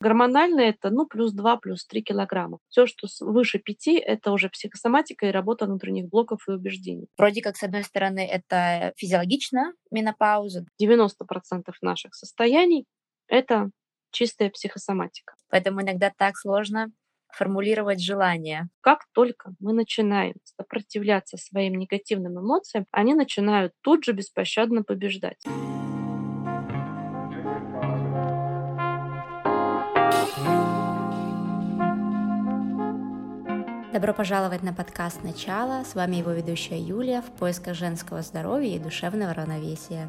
Гормонально это ну, плюс 2, плюс 3 килограмма. Все, что выше 5, это уже психосоматика и работа внутренних блоков и убеждений. Вроде как, с одной стороны, это физиологично, менопауза. 90% наших состояний — это чистая психосоматика. Поэтому иногда так сложно формулировать желания. Как только мы начинаем сопротивляться своим негативным эмоциям, они начинают тут же беспощадно побеждать. Добро пожаловать на подкаст «Начало». С вами его ведущая Юлия в поисках женского здоровья и душевного равновесия.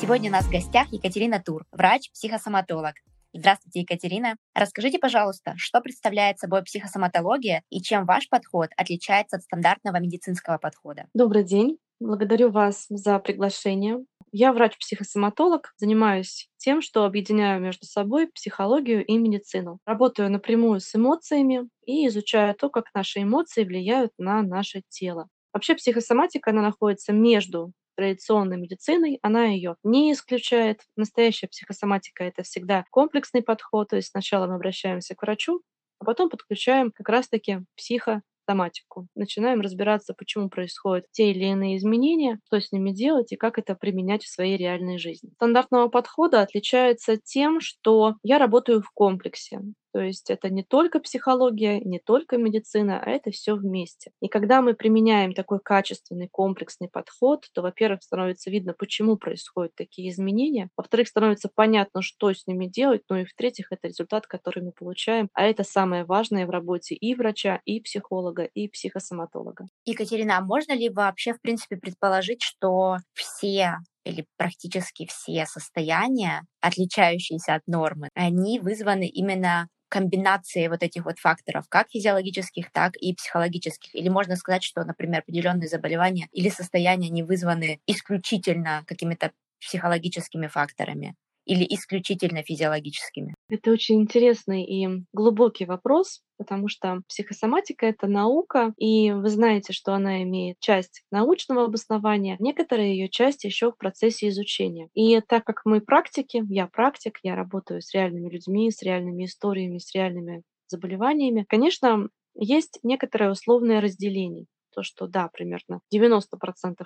Сегодня у нас в гостях Екатерина Тур, врач-психосоматолог. Здравствуйте, Екатерина. Расскажите, пожалуйста, что представляет собой психосоматология и чем ваш подход отличается от стандартного медицинского подхода? Добрый день. Благодарю вас за приглашение. Я врач-психосоматолог, занимаюсь тем, что объединяю между собой психологию и медицину. Работаю напрямую с эмоциями и изучаю то, как наши эмоции влияют на наше тело. Вообще психосоматика, она находится между традиционной медициной, она ее не исключает. Настоящая психосоматика — это всегда комплексный подход, то есть сначала мы обращаемся к врачу, а потом подключаем как раз-таки психо соматику. Начинаем разбираться, почему происходят те или иные изменения, что с ними делать и как это применять в своей реальной жизни. Стандартного подхода отличается тем, что я работаю в комплексе. То есть это не только психология, не только медицина, а это все вместе. И когда мы применяем такой качественный комплексный подход, то, во-первых, становится видно, почему происходят такие изменения, во-вторых, становится понятно, что с ними делать, ну и в-третьих, это результат, который мы получаем, а это самое важное в работе и врача, и психолога, и психосоматолога. Екатерина, а можно ли вообще, в принципе, предположить, что все или практически все состояния, отличающиеся от нормы, они вызваны именно комбинации вот этих вот факторов, как физиологических, так и психологических. Или можно сказать, что, например, определенные заболевания или состояния не вызваны исключительно какими-то психологическими факторами или исключительно физиологическими? Это очень интересный и глубокий вопрос, потому что психосоматика — это наука, и вы знаете, что она имеет часть научного обоснования, некоторые ее части еще в процессе изучения. И так как мы практики, я практик, я работаю с реальными людьми, с реальными историями, с реальными заболеваниями, конечно, есть некоторое условное разделение. То, что да, примерно 90%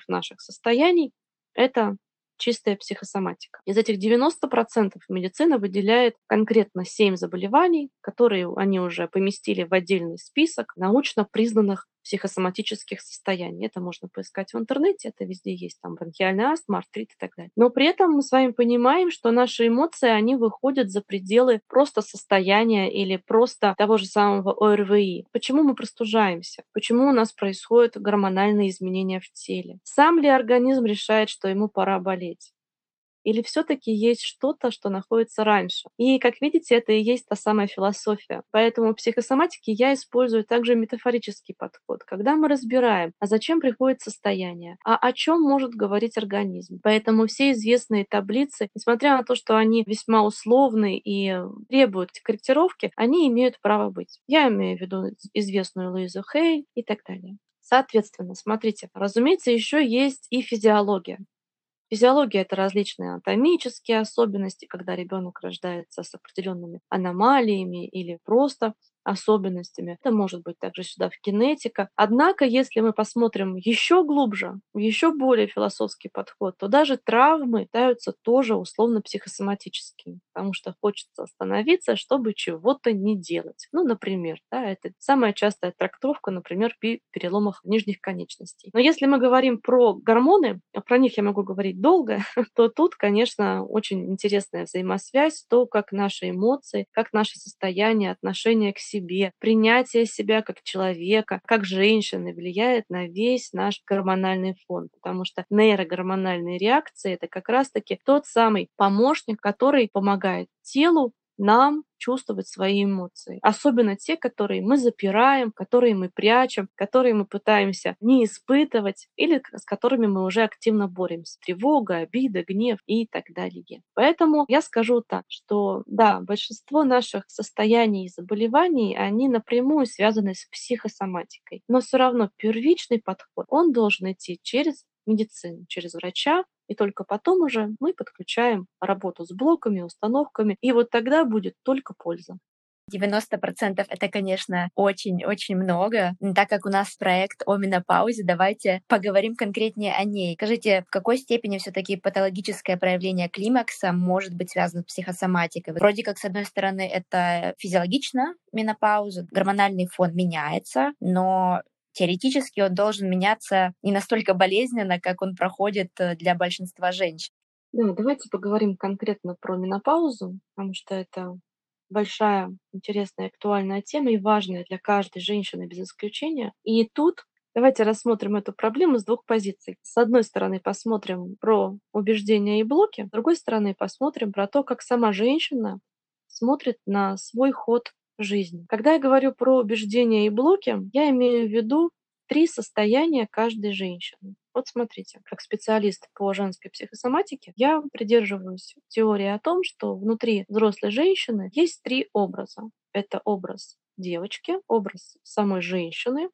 наших состояний — это чистая психосоматика. Из этих 90% медицина выделяет конкретно 7 заболеваний, которые они уже поместили в отдельный список научно признанных психосоматических состояний. Это можно поискать в интернете, это везде есть, там бронхиальный астма, артрит и так далее. Но при этом мы с вами понимаем, что наши эмоции, они выходят за пределы просто состояния или просто того же самого ОРВИ. Почему мы простужаемся? Почему у нас происходят гормональные изменения в теле? Сам ли организм решает, что ему пора болеть? Или все-таки есть что-то, что находится раньше? И, как видите, это и есть та самая философия. Поэтому в психосоматике я использую также метафорический подход, когда мы разбираем, а зачем приходит состояние, а о чем может говорить организм. Поэтому все известные таблицы, несмотря на то, что они весьма условны и требуют корректировки, они имеют право быть. Я имею в виду известную Луизу Хей и так далее. Соответственно, смотрите, разумеется, еще есть и физиология. Физиология — это различные анатомические особенности, когда ребенок рождается с определенными аномалиями или просто особенностями. Это может быть также сюда в кинетика. Однако, если мы посмотрим еще глубже, еще более философский подход, то даже травмы являются тоже условно психосоматическими, потому что хочется остановиться, чтобы чего-то не делать. Ну, например, да, это самая частая трактовка, например, при переломах нижних конечностей. Но если мы говорим про гормоны, а про них я могу говорить долго, то тут, конечно, очень интересная взаимосвязь, то, как наши эмоции, как наше состояние, отношение к себе себе, принятие себя как человека, как женщины влияет на весь наш гормональный фон, потому что нейрогормональные реакции — это как раз-таки тот самый помощник, который помогает телу нам чувствовать свои эмоции. Особенно те, которые мы запираем, которые мы прячем, которые мы пытаемся не испытывать или с которыми мы уже активно боремся. Тревога, обида, гнев и так далее. Поэтому я скажу так, что да, большинство наших состояний и заболеваний, они напрямую связаны с психосоматикой. Но все равно первичный подход, он должен идти через медицину, через врача, И только потом уже мы подключаем работу с блоками, установками, и вот тогда будет только польза. 90% это, конечно, очень-очень много. Но так как у нас проект о менопаузе, давайте поговорим конкретнее о ней. Скажите, в какой степени все таки патологическое проявление климакса может быть связано с психосоматикой? Вроде как, с одной стороны, это физиологично, менопауза, гормональный фон меняется, но теоретически он должен меняться не настолько болезненно, как он проходит э, для большинства женщин. Да, давайте поговорим конкретно про менопаузу, потому что это большая, интересная, актуальная тема и важная для каждой женщины без исключения. И тут давайте рассмотрим эту проблему с двух позиций. С одной стороны, посмотрим про убеждения и блоки, с другой стороны, посмотрим про то, как сама женщина смотрит на свой ход жизни. Когда я говорю про убеждения и блоки, я имею в виду три состояния каждой женщины. Вот смотрите, как специалист по женской психосоматике, я придерживаюсь теории о том, что внутри взрослой женщины есть три образа. Это образ девочки, образ самой женщины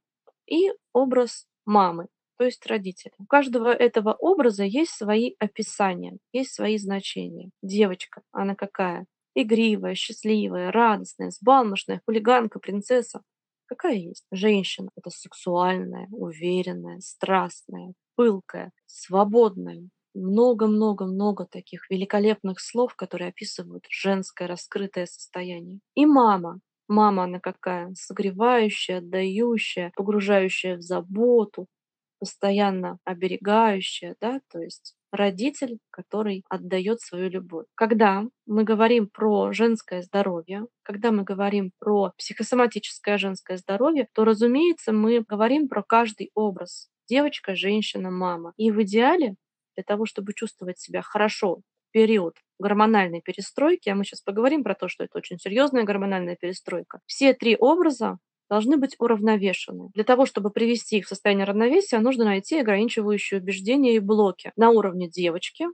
и образ мамы, то есть родителя. У каждого этого образа есть свои описания, есть свои значения. Девочка, она какая? Игривая, счастливая, радостная, сбалмошная, хулиганка, принцесса. Какая есть? Женщина — это сексуальная, уверенная, страстная, пылкая, свободная. Много-много-много таких великолепных слов, которые описывают женское раскрытое состояние. И мама. Мама она какая? Согревающая, отдающая, погружающая в заботу, постоянно оберегающая, да, то есть родитель, который отдает свою любовь. Когда мы говорим про женское здоровье, когда мы говорим про психосоматическое женское здоровье, то, разумеется, мы говорим про каждый образ девочка, женщина, мама. И в идеале для того, чтобы чувствовать себя хорошо в период гормональной перестройки, а мы сейчас поговорим про то, что это очень серьезная гормональная перестройка, все три образа должны быть уравновешены. Для того, чтобы привести их в состояние равновесия, нужно найти ограничивающие убеждения и блоки на уровне девочки.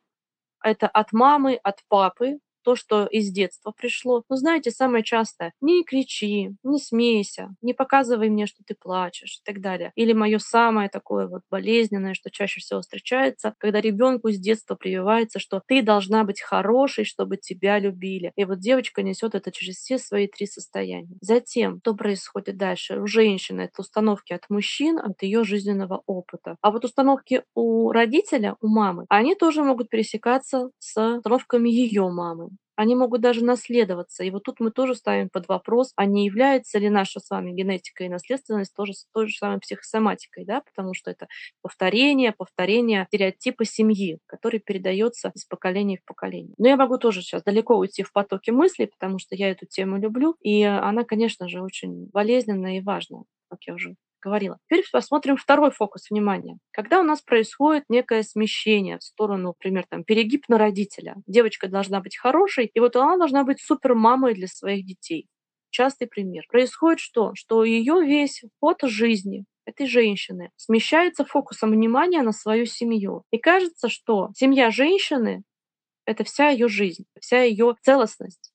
Это от мамы, от папы, то, что из детства пришло. Но знаете, самое частое – не кричи, не смейся, не показывай мне, что ты плачешь и так далее. Или мое самое такое вот болезненное, что чаще всего встречается, когда ребенку с детства прививается, что ты должна быть хорошей, чтобы тебя любили. И вот девочка несет это через все свои три состояния. Затем, что происходит дальше? У женщины это установки от мужчин, от ее жизненного опыта. А вот установки у родителя, у мамы, они тоже могут пересекаться с установками ее мамы они могут даже наследоваться. И вот тут мы тоже ставим под вопрос, а не является ли наша с вами генетика и наследственность тоже той же самой психосоматикой, да, потому что это повторение, повторение стереотипа семьи, который передается из поколения в поколение. Но я могу тоже сейчас далеко уйти в потоке мыслей, потому что я эту тему люблю, и она, конечно же, очень болезненная и важная, как я уже говорила. Теперь посмотрим второй фокус внимания. Когда у нас происходит некое смещение в сторону, например, там, перегиб на родителя. Девочка должна быть хорошей, и вот она должна быть супер мамой для своих детей. Частый пример. Происходит что? Что ее весь ход жизни этой женщины смещается фокусом внимания на свою семью. И кажется, что семья женщины — это вся ее жизнь, вся ее целостность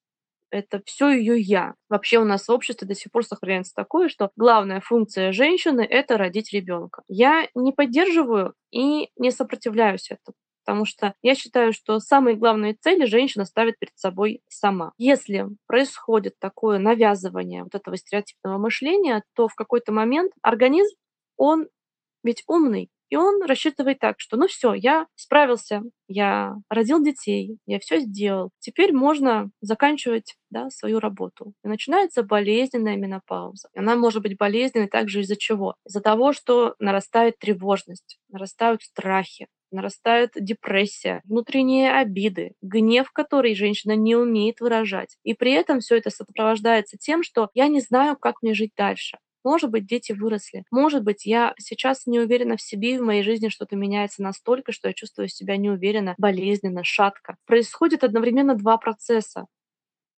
это все ее я. Вообще у нас в обществе до сих пор сохраняется такое, что главная функция женщины — это родить ребенка. Я не поддерживаю и не сопротивляюсь этому. Потому что я считаю, что самые главные цели женщина ставит перед собой сама. Если происходит такое навязывание вот этого стереотипного мышления, то в какой-то момент организм, он ведь умный, и он рассчитывает так, что ну все, я справился, я родил детей, я все сделал. Теперь можно заканчивать да, свою работу. И начинается болезненная менопауза. Она может быть болезненной также из-за чего? Из-за того, что нарастает тревожность, нарастают страхи, нарастает депрессия, внутренние обиды, гнев, который женщина не умеет выражать. И при этом все это сопровождается тем, что я не знаю, как мне жить дальше. Может быть, дети выросли. Может быть, я сейчас не уверена в себе, и в моей жизни что-то меняется настолько, что я чувствую себя неуверенно, болезненно, шатко. Происходит одновременно два процесса.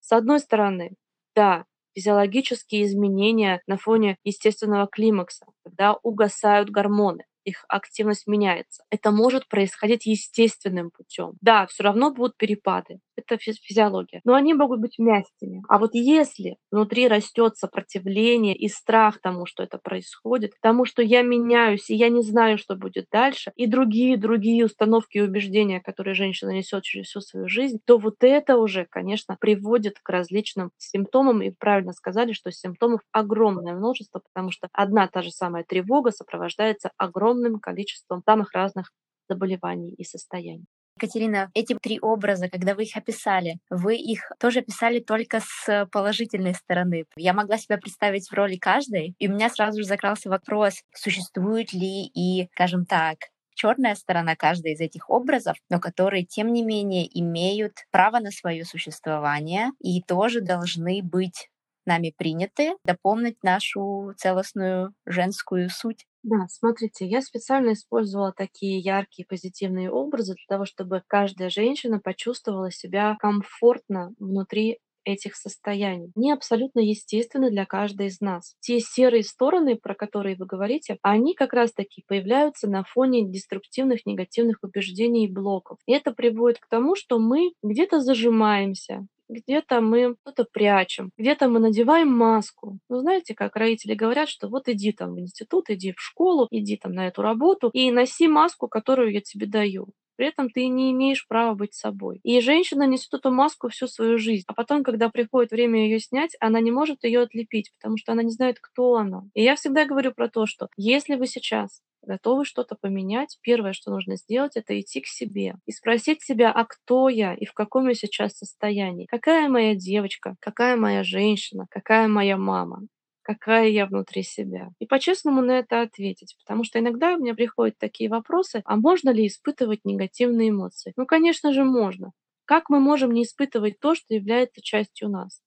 С одной стороны, да, физиологические изменения на фоне естественного климакса, когда угасают гормоны. Их активность меняется. Это может происходить естественным путем. Да, все равно будут перепады. Это физиология. Но они могут быть мягкими. А вот если внутри растет сопротивление и страх тому, что это происходит, тому, что я меняюсь, и я не знаю, что будет дальше, и другие, другие установки и убеждения, которые женщина несет через всю свою жизнь, то вот это уже, конечно, приводит к различным симптомам. И правильно сказали, что симптомов огромное множество, потому что одна та же самая тревога сопровождается огромным количеством самых разных заболеваний и состояний. Екатерина, эти три образа, когда вы их описали, вы их тоже описали только с положительной стороны. Я могла себя представить в роли каждой, и у меня сразу же закрался вопрос, существует ли и, скажем так, черная сторона каждой из этих образов, но которые, тем не менее, имеют право на свое существование и тоже должны быть нами приняты, дополнить нашу целостную женскую суть. Да, смотрите, я специально использовала такие яркие позитивные образы для того, чтобы каждая женщина почувствовала себя комфортно внутри этих состояний. Они абсолютно естественны для каждой из нас. Те серые стороны, про которые вы говорите, они как раз-таки появляются на фоне деструктивных негативных убеждений и блоков. И это приводит к тому, что мы где-то зажимаемся, где-то мы что-то прячем, где-то мы надеваем маску. Ну, знаете, как родители говорят, что вот иди там в институт, иди в школу, иди там на эту работу и носи маску, которую я тебе даю. При этом ты не имеешь права быть собой. И женщина несет эту маску всю свою жизнь. А потом, когда приходит время ее снять, она не может ее отлепить, потому что она не знает, кто она. И я всегда говорю про то, что если вы сейчас готовы что-то поменять, первое, что нужно сделать, это идти к себе и спросить себя, а кто я и в каком я сейчас состоянии, какая моя девочка, какая моя женщина, какая моя мама какая я внутри себя. И по-честному на это ответить, потому что иногда у меня приходят такие вопросы, а можно ли испытывать негативные эмоции? Ну, конечно же, можно. Как мы можем не испытывать то, что является частью нас?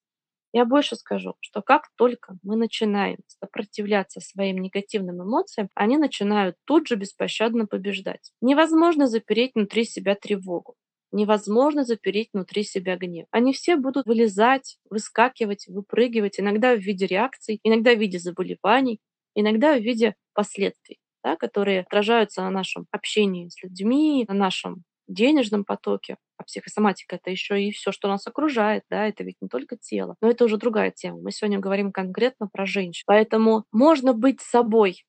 Я больше скажу, что как только мы начинаем сопротивляться своим негативным эмоциям, они начинают тут же беспощадно побеждать. Невозможно запереть внутри себя тревогу. Невозможно запереть внутри себя гнев. Они все будут вылезать, выскакивать, выпрыгивать, иногда в виде реакций, иногда в виде заболеваний, иногда в виде последствий, да, которые отражаются на нашем общении с людьми, на нашем денежном потоке. А психосоматика это еще и все, что нас окружает, да, это ведь не только тело. Но это уже другая тема. Мы сегодня говорим конкретно про женщин. Поэтому можно быть собой,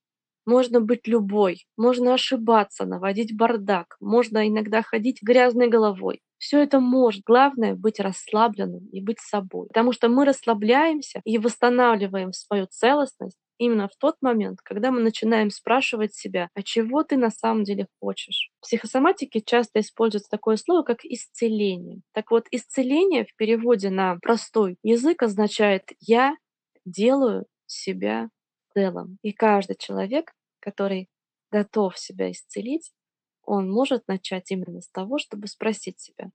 можно быть любой, можно ошибаться, наводить бардак, можно иногда ходить грязной головой. Все это может. Главное быть расслабленным и быть собой. Потому что мы расслабляемся и восстанавливаем свою целостность именно в тот момент, когда мы начинаем спрашивать себя, а чего ты на самом деле хочешь. В психосоматике часто используется такое слово, как исцеление. Так вот, исцеление в переводе на простой язык означает «я делаю себя целым». И каждый человек, который готов себя исцелить, он может начать именно с того, чтобы спросить себя,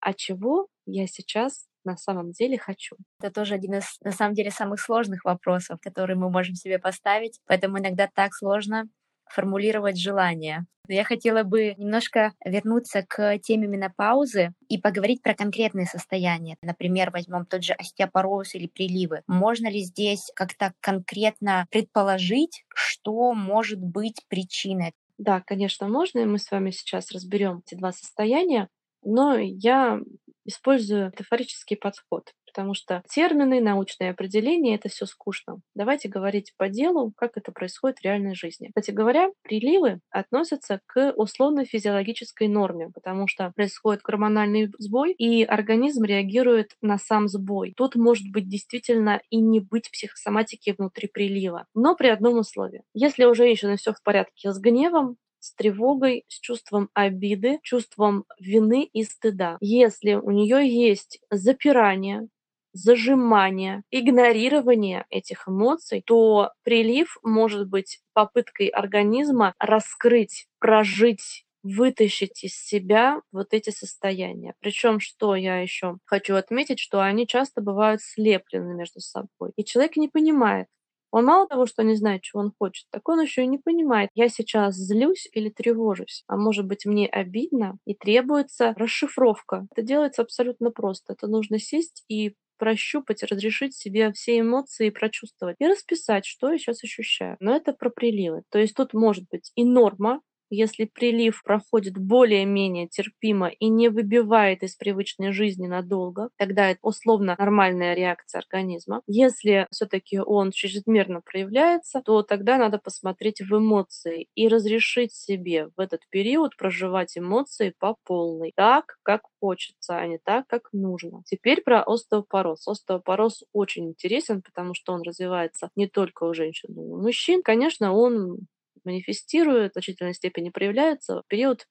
а чего я сейчас на самом деле хочу. Это тоже один из, на самом деле, самых сложных вопросов, которые мы можем себе поставить. Поэтому иногда так сложно формулировать желание. Я хотела бы немножко вернуться к теме менопаузы и поговорить про конкретные состояния. Например, возьмем тот же остеопороз или приливы. Можно ли здесь как-то конкретно предположить, что может быть причиной? Да, конечно, можно, и мы с вами сейчас разберем эти два состояния. Но я использую метафорический подход, потому что термины, научные определения — это все скучно. Давайте говорить по делу, как это происходит в реальной жизни. Кстати говоря, приливы относятся к условно-физиологической норме, потому что происходит гормональный сбой, и организм реагирует на сам сбой. Тут может быть действительно и не быть психосоматики внутри прилива, но при одном условии. Если у женщины все в порядке с гневом, с тревогой, с чувством обиды, чувством вины и стыда. Если у нее есть запирание, зажимание, игнорирование этих эмоций, то прилив может быть попыткой организма раскрыть, прожить вытащить из себя вот эти состояния. Причем, что я еще хочу отметить, что они часто бывают слеплены между собой. И человек не понимает, он мало того, что не знает, чего он хочет, так он еще и не понимает, я сейчас злюсь или тревожусь, а может быть мне обидно и требуется расшифровка. Это делается абсолютно просто. Это нужно сесть и прощупать, разрешить себе все эмоции прочувствовать и расписать, что я сейчас ощущаю. Но это про приливы. То есть тут может быть и норма, если прилив проходит более-менее терпимо и не выбивает из привычной жизни надолго, тогда это условно нормальная реакция организма. Если все-таки он чрезмерно проявляется, то тогда надо посмотреть в эмоции и разрешить себе в этот период проживать эмоции по полной, так, как хочется, а не так, как нужно. Теперь про остеопороз. Остеопороз очень интересен, потому что он развивается не только у женщин, но и у мужчин. Конечно, он манифестирует, в значительной степени проявляется в период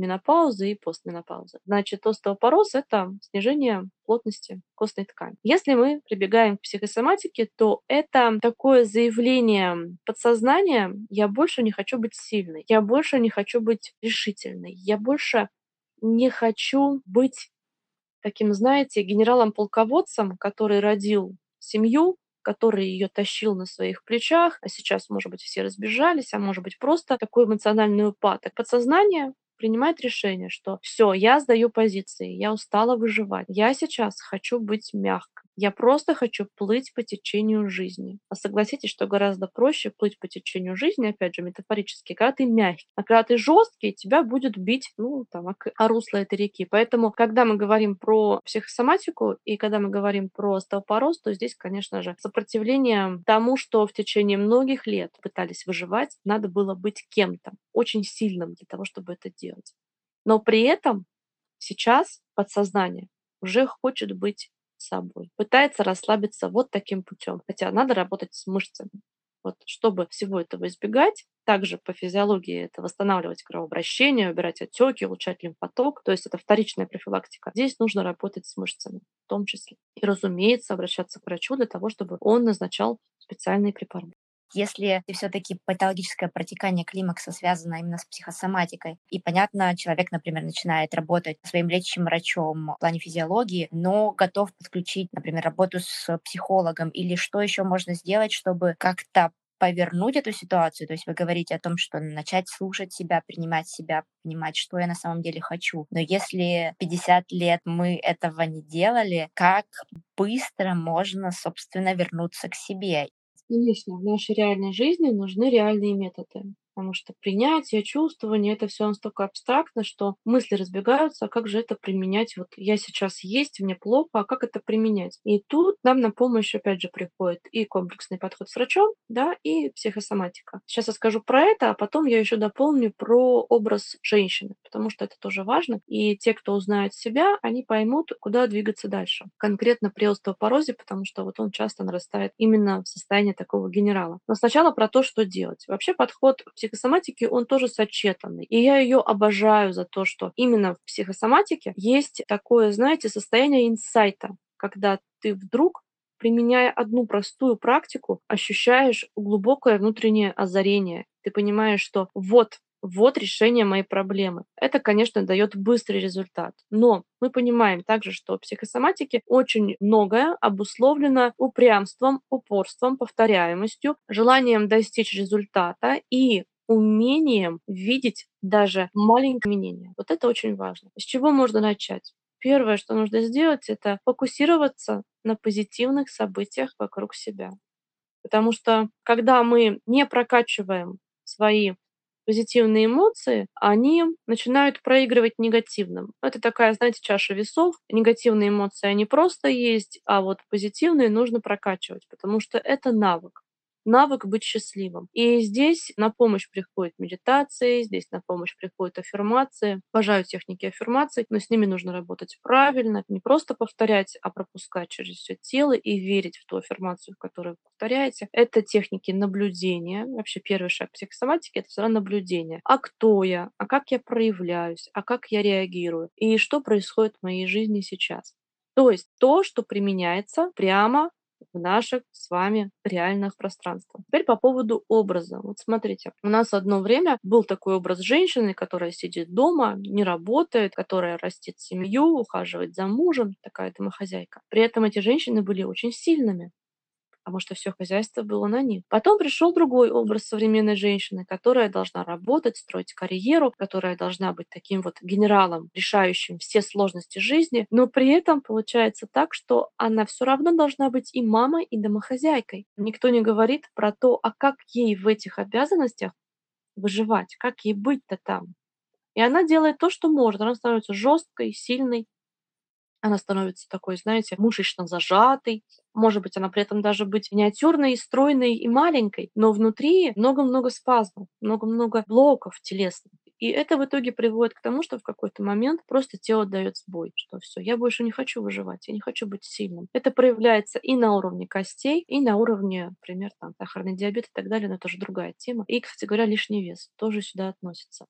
менопаузы и постменопаузы. Значит, остеопороз – это снижение плотности костной ткани. Если мы прибегаем к психосоматике, то это такое заявление подсознания «я больше не хочу быть сильной», «я больше не хочу быть решительной», «я больше не хочу быть таким, знаете, генералом-полководцем, который родил семью, который ее тащил на своих плечах, а сейчас, может быть, все разбежались, а может быть, просто такой эмоциональный упадок. Подсознание принимает решение, что все, я сдаю позиции, я устала выживать, я сейчас хочу быть мягкой. Я просто хочу плыть по течению жизни. А согласитесь, что гораздо проще плыть по течению жизни, опять же, метафорически, когда ты мягкий. А когда ты жесткий, тебя будет бить, ну, там, о русло этой реки. Поэтому, когда мы говорим про психосоматику и когда мы говорим про остеопороз, то здесь, конечно же, сопротивление тому, что в течение многих лет пытались выживать, надо было быть кем-то, очень сильным для того, чтобы это делать. Но при этом сейчас подсознание уже хочет быть собой. Пытается расслабиться вот таким путем. Хотя надо работать с мышцами. Вот, чтобы всего этого избегать, также по физиологии это восстанавливать кровообращение, убирать отеки, улучшать лимфоток. То есть это вторичная профилактика. Здесь нужно работать с мышцами в том числе. И, разумеется, обращаться к врачу для того, чтобы он назначал специальные препараты. Если все-таки патологическое протекание климакса связано именно с психосоматикой, и, понятно, человек, например, начинает работать своим лечащим врачом в плане физиологии, но готов подключить, например, работу с психологом, или что еще можно сделать, чтобы как-то повернуть эту ситуацию. То есть вы говорите о том, что начать слушать себя, принимать себя, понимать, что я на самом деле хочу. Но если 50 лет мы этого не делали, как быстро можно, собственно, вернуться к себе? Конечно, в нашей реальной жизни нужны реальные методы потому что принятие, чувствование, это все настолько абстрактно, что мысли разбегаются, а как же это применять? Вот я сейчас есть, мне плохо, а как это применять? И тут нам на помощь, опять же, приходит и комплексный подход с врачом, да, и психосоматика. Сейчас я скажу про это, а потом я еще дополню про образ женщины, потому что это тоже важно. И те, кто узнает себя, они поймут, куда двигаться дальше. Конкретно при остеопорозе, потому что вот он часто нарастает именно в состоянии такого генерала. Но сначала про то, что делать. Вообще подход к психосоматики, он тоже сочетанный. И я ее обожаю за то, что именно в психосоматике есть такое, знаете, состояние инсайта, когда ты вдруг применяя одну простую практику, ощущаешь глубокое внутреннее озарение. Ты понимаешь, что вот вот решение моей проблемы. Это, конечно, дает быстрый результат. Но мы понимаем также, что в психосоматике очень многое обусловлено упрямством, упорством, повторяемостью, желанием достичь результата и умением видеть даже маленькие изменения. Вот это очень важно. С чего можно начать? Первое, что нужно сделать, это фокусироваться на позитивных событиях вокруг себя. Потому что когда мы не прокачиваем свои позитивные эмоции, они начинают проигрывать негативным. Это такая, знаете, чаша весов. Негативные эмоции, они просто есть, а вот позитивные нужно прокачивать, потому что это навык навык быть счастливым. И здесь на помощь приходит медитация, здесь на помощь приходит аффирмация. Обожаю техники аффирмаций, но с ними нужно работать правильно, не просто повторять, а пропускать через все тело и верить в ту аффирмацию, которую вы повторяете. Это техники наблюдения. Вообще первый шаг психосоматики — это всегда наблюдение. А кто я? А как я проявляюсь? А как я реагирую? И что происходит в моей жизни сейчас? То есть то, что применяется прямо в наших с вами реальных пространствах. Теперь по поводу образа. Вот смотрите, у нас одно время был такой образ женщины, которая сидит дома, не работает, которая растит семью, ухаживает за мужем, такая домохозяйка. При этом эти женщины были очень сильными, потому что все хозяйство было на них. Потом пришел другой образ современной женщины, которая должна работать, строить карьеру, которая должна быть таким вот генералом, решающим все сложности жизни, но при этом получается так, что она все равно должна быть и мамой, и домохозяйкой. Никто не говорит про то, а как ей в этих обязанностях выживать, как ей быть-то там. И она делает то, что может. Она становится жесткой, сильной, она становится такой, знаете, мышечно зажатой. Может быть, она при этом даже быть миниатюрной, стройной и маленькой, но внутри много-много спазмов, много-много блоков телесных. И это в итоге приводит к тому, что в какой-то момент просто тело дает сбой, что все, я больше не хочу выживать, я не хочу быть сильным. Это проявляется и на уровне костей, и на уровне, например, там, сахарный диабет и так далее, но это уже другая тема. И, кстати говоря, лишний вес тоже сюда относится.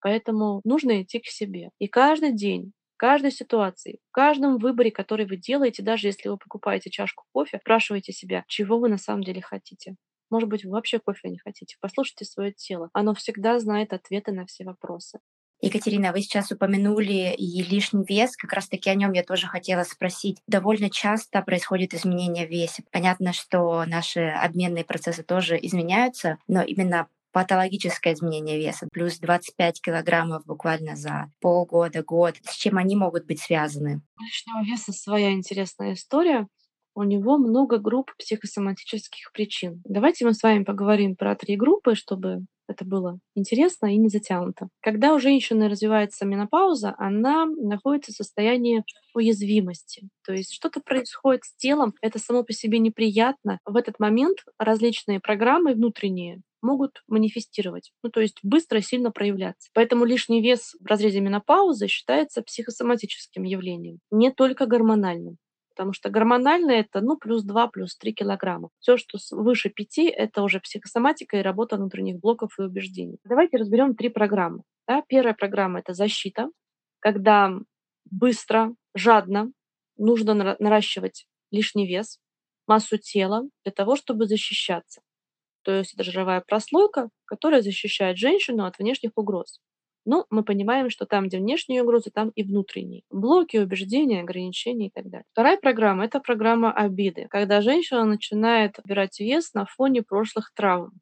Поэтому нужно идти к себе. И каждый день каждой ситуации, в каждом выборе, который вы делаете, даже если вы покупаете чашку кофе, спрашивайте себя, чего вы на самом деле хотите. Может быть, вы вообще кофе не хотите. Послушайте свое тело. Оно всегда знает ответы на все вопросы. Екатерина, вы сейчас упомянули и лишний вес, как раз таки о нем я тоже хотела спросить. Довольно часто происходит изменение в весе. Понятно, что наши обменные процессы тоже изменяются, но именно патологическое изменение веса, плюс 25 килограммов буквально за полгода, год. С чем они могут быть связаны? У лишнего веса своя интересная история. У него много групп психосоматических причин. Давайте мы с вами поговорим про три группы, чтобы это было интересно и не затянуто. Когда у женщины развивается менопауза, она находится в состоянии уязвимости. То есть что-то происходит с телом, это само по себе неприятно. В этот момент различные программы внутренние могут манифестировать, ну то есть быстро сильно проявляться. Поэтому лишний вес в разрезе менопаузы считается психосоматическим явлением, не только гормональным. Потому что гормональное это ну, плюс 2, плюс 3 килограмма. Все, что выше 5, это уже психосоматика и работа внутренних блоков и убеждений. Давайте разберем три программы. Да? Первая программа это защита, когда быстро, жадно нужно наращивать лишний вес, массу тела для того, чтобы защищаться. То есть это жировая прослойка, которая защищает женщину от внешних угроз. Но мы понимаем, что там, где внешние угрозы, там и внутренние. Блоки, убеждения, ограничения и так далее. Вторая программа – это программа обиды, когда женщина начинает убирать вес на фоне прошлых травм.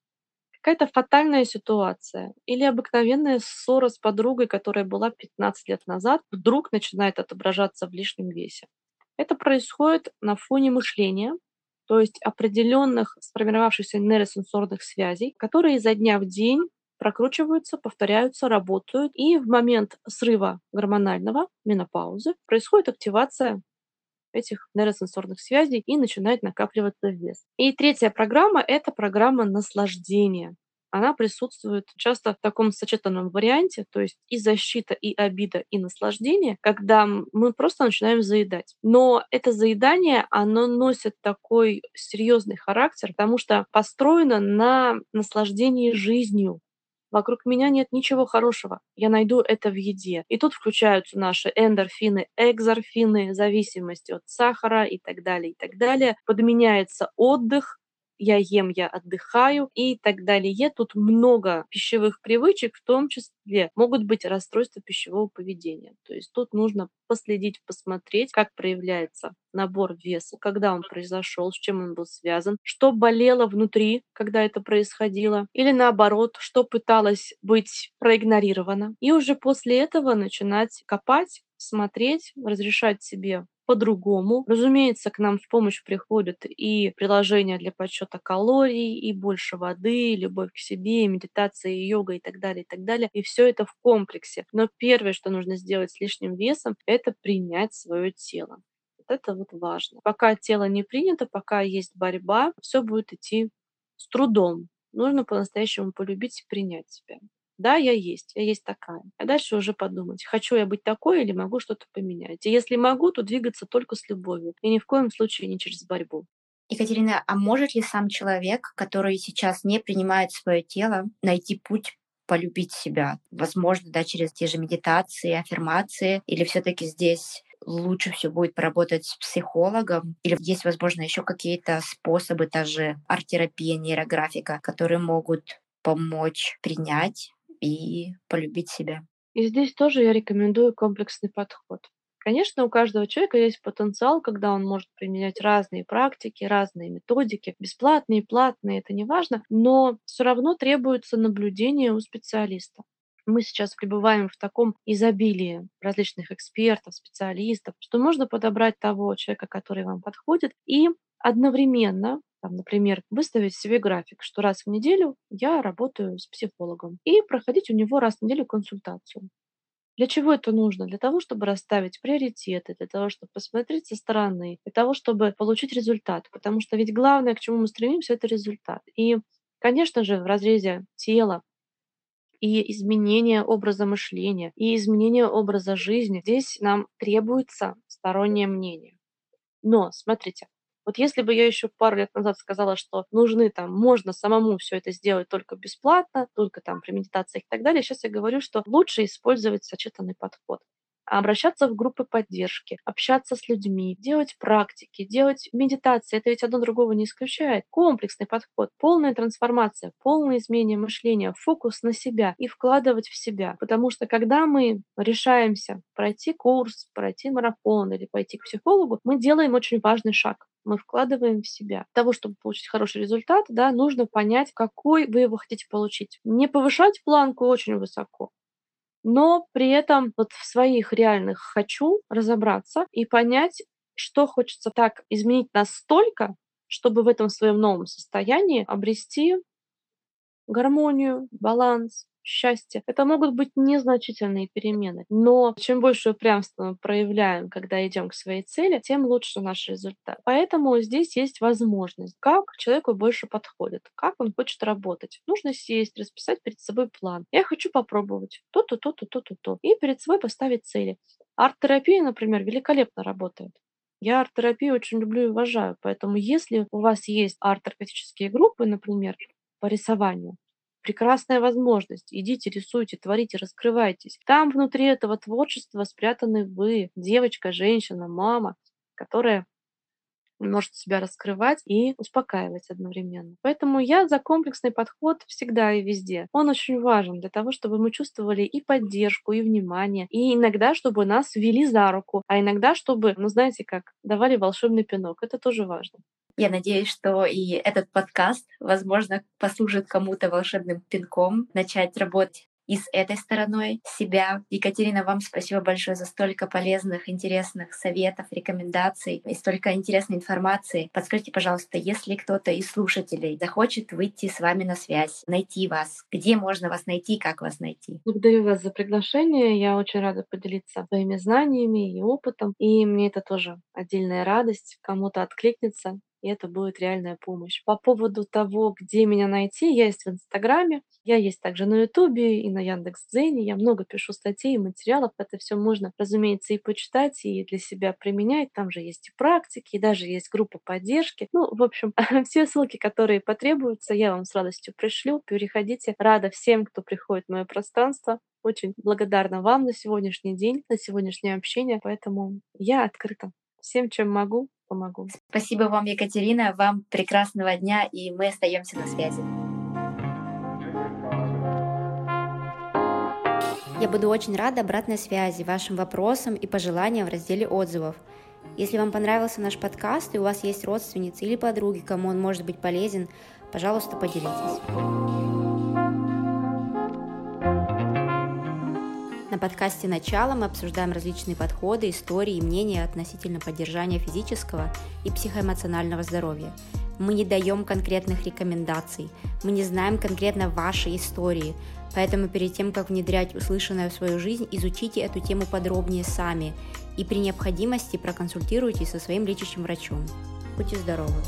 Какая-то фатальная ситуация или обыкновенная ссора с подругой, которая была 15 лет назад, вдруг начинает отображаться в лишнем весе. Это происходит на фоне мышления, то есть определенных сформировавшихся нейросенсорных связей, которые изо дня в день прокручиваются, повторяются, работают. И в момент срыва гормонального, менопаузы, происходит активация этих нейросенсорных связей и начинает накапливаться вес. И третья программа — это программа наслаждения она присутствует часто в таком сочетанном варианте, то есть и защита, и обида, и наслаждение, когда мы просто начинаем заедать. Но это заедание, оно носит такой серьезный характер, потому что построено на наслаждении жизнью, Вокруг меня нет ничего хорошего. Я найду это в еде. И тут включаются наши эндорфины, экзорфины, зависимости от сахара и так далее, и так далее. Подменяется отдых, я ем, я отдыхаю и так далее. Тут много пищевых привычек, в том числе могут быть расстройства пищевого поведения. То есть тут нужно последить, посмотреть, как проявляется набор веса, когда он произошел, с чем он был связан, что болело внутри, когда это происходило, или наоборот, что пыталось быть проигнорировано. И уже после этого начинать копать, смотреть, разрешать себе по-другому. Разумеется, к нам в помощь приходят и приложения для подсчета калорий, и больше воды, и любовь к себе, и медитация, и йога, и так далее, и так далее. И все это в комплексе. Но первое, что нужно сделать с лишним весом, это принять свое тело. Вот это вот важно. Пока тело не принято, пока есть борьба, все будет идти с трудом. Нужно по-настоящему полюбить и принять себя. Да, я есть, я есть такая. А дальше уже подумать, хочу я быть такой или могу что-то поменять. И если могу, то двигаться только с любовью. И ни в коем случае не через борьбу. Екатерина, а может ли сам человек, который сейчас не принимает свое тело, найти путь полюбить себя? Возможно, да, через те же медитации, аффирмации, или все-таки здесь лучше все будет поработать с психологом, или есть, возможно, еще какие-то способы, та же арт-терапия, нейрографика, которые могут помочь принять и полюбить себя. И здесь тоже я рекомендую комплексный подход. Конечно, у каждого человека есть потенциал, когда он может применять разные практики, разные методики, бесплатные, платные, это не важно, но все равно требуется наблюдение у специалиста. Мы сейчас пребываем в таком изобилии различных экспертов, специалистов, что можно подобрать того человека, который вам подходит, и одновременно там, например, выставить себе график, что раз в неделю я работаю с психологом, и проходить у него раз в неделю консультацию. Для чего это нужно? Для того, чтобы расставить приоритеты, для того, чтобы посмотреть со стороны, для того, чтобы получить результат. Потому что ведь главное, к чему мы стремимся, это результат. И, конечно же, в разрезе тела и изменения образа мышления, и изменения образа жизни, здесь нам требуется стороннее мнение. Но, смотрите, вот если бы я еще пару лет назад сказала, что нужны там, можно самому все это сделать только бесплатно, только там при медитациях и так далее, сейчас я говорю, что лучше использовать сочетанный подход обращаться в группы поддержки, общаться с людьми, делать практики, делать медитации. Это ведь одно другого не исключает. Комплексный подход, полная трансформация, полное изменение мышления, фокус на себя и вкладывать в себя. Потому что когда мы решаемся пройти курс, пройти марафон или пойти к психологу, мы делаем очень важный шаг мы вкладываем в себя. Для того, чтобы получить хороший результат, да, нужно понять, какой вы его хотите получить. Не повышать планку очень высоко, но при этом вот в своих реальных хочу разобраться и понять, что хочется так изменить настолько, чтобы в этом своем новом состоянии обрести гармонию, баланс, счастье. Это могут быть незначительные перемены, но чем больше упрямства мы проявляем, когда идем к своей цели, тем лучше наш результат. Поэтому здесь есть возможность, как человеку больше подходит, как он хочет работать. Нужно сесть, расписать перед собой план. Я хочу попробовать то-то, то-то, то-то, то. И перед собой поставить цели. Арт-терапия, например, великолепно работает. Я арт-терапию очень люблю и уважаю, поэтому если у вас есть арт-терапевтические группы, например, по рисованию, прекрасная возможность. Идите, рисуйте, творите, раскрывайтесь. Там внутри этого творчества спрятаны вы, девочка, женщина, мама, которая может себя раскрывать и успокаивать одновременно. Поэтому я за комплексный подход всегда и везде. Он очень важен для того, чтобы мы чувствовали и поддержку, и внимание, и иногда, чтобы нас вели за руку, а иногда, чтобы, ну знаете как, давали волшебный пинок. Это тоже важно. Я надеюсь, что и этот подкаст, возможно, послужит кому-то волшебным пинком начать работать и с этой стороной себя. Екатерина, вам спасибо большое за столько полезных, интересных советов, рекомендаций и столько интересной информации. Подскажите, пожалуйста, если кто-то из слушателей захочет выйти с вами на связь, найти вас, где можно вас найти, как вас найти? Благодарю вас за приглашение. Я очень рада поделиться своими знаниями и опытом. И мне это тоже отдельная радость. Кому-то откликнется и это будет реальная помощь. По поводу того, где меня найти, я есть в Инстаграме, я есть также на Ютубе и на Яндекс.Дзене, я много пишу статей и материалов, это все можно, разумеется, и почитать, и для себя применять, там же есть и практики, и даже есть группа поддержки. Ну, в общем, все ссылки, которые потребуются, я вам с радостью пришлю, переходите. Рада всем, кто приходит в мое пространство, очень благодарна вам на сегодняшний день, на сегодняшнее общение, поэтому я открыта всем, чем могу, помогу. Спасибо вам, Екатерина. Вам прекрасного дня, и мы остаемся на связи. Я буду очень рада обратной связи, вашим вопросам и пожеланиям в разделе отзывов. Если вам понравился наш подкаст и у вас есть родственницы или подруги, кому он может быть полезен, пожалуйста, поделитесь. Подкасте «Начало» мы обсуждаем различные подходы, истории и мнения относительно поддержания физического и психоэмоционального здоровья. Мы не даем конкретных рекомендаций, мы не знаем конкретно вашей истории, поэтому перед тем, как внедрять услышанное в свою жизнь, изучите эту тему подробнее сами и при необходимости проконсультируйтесь со своим лечащим врачом. Будьте здоровы!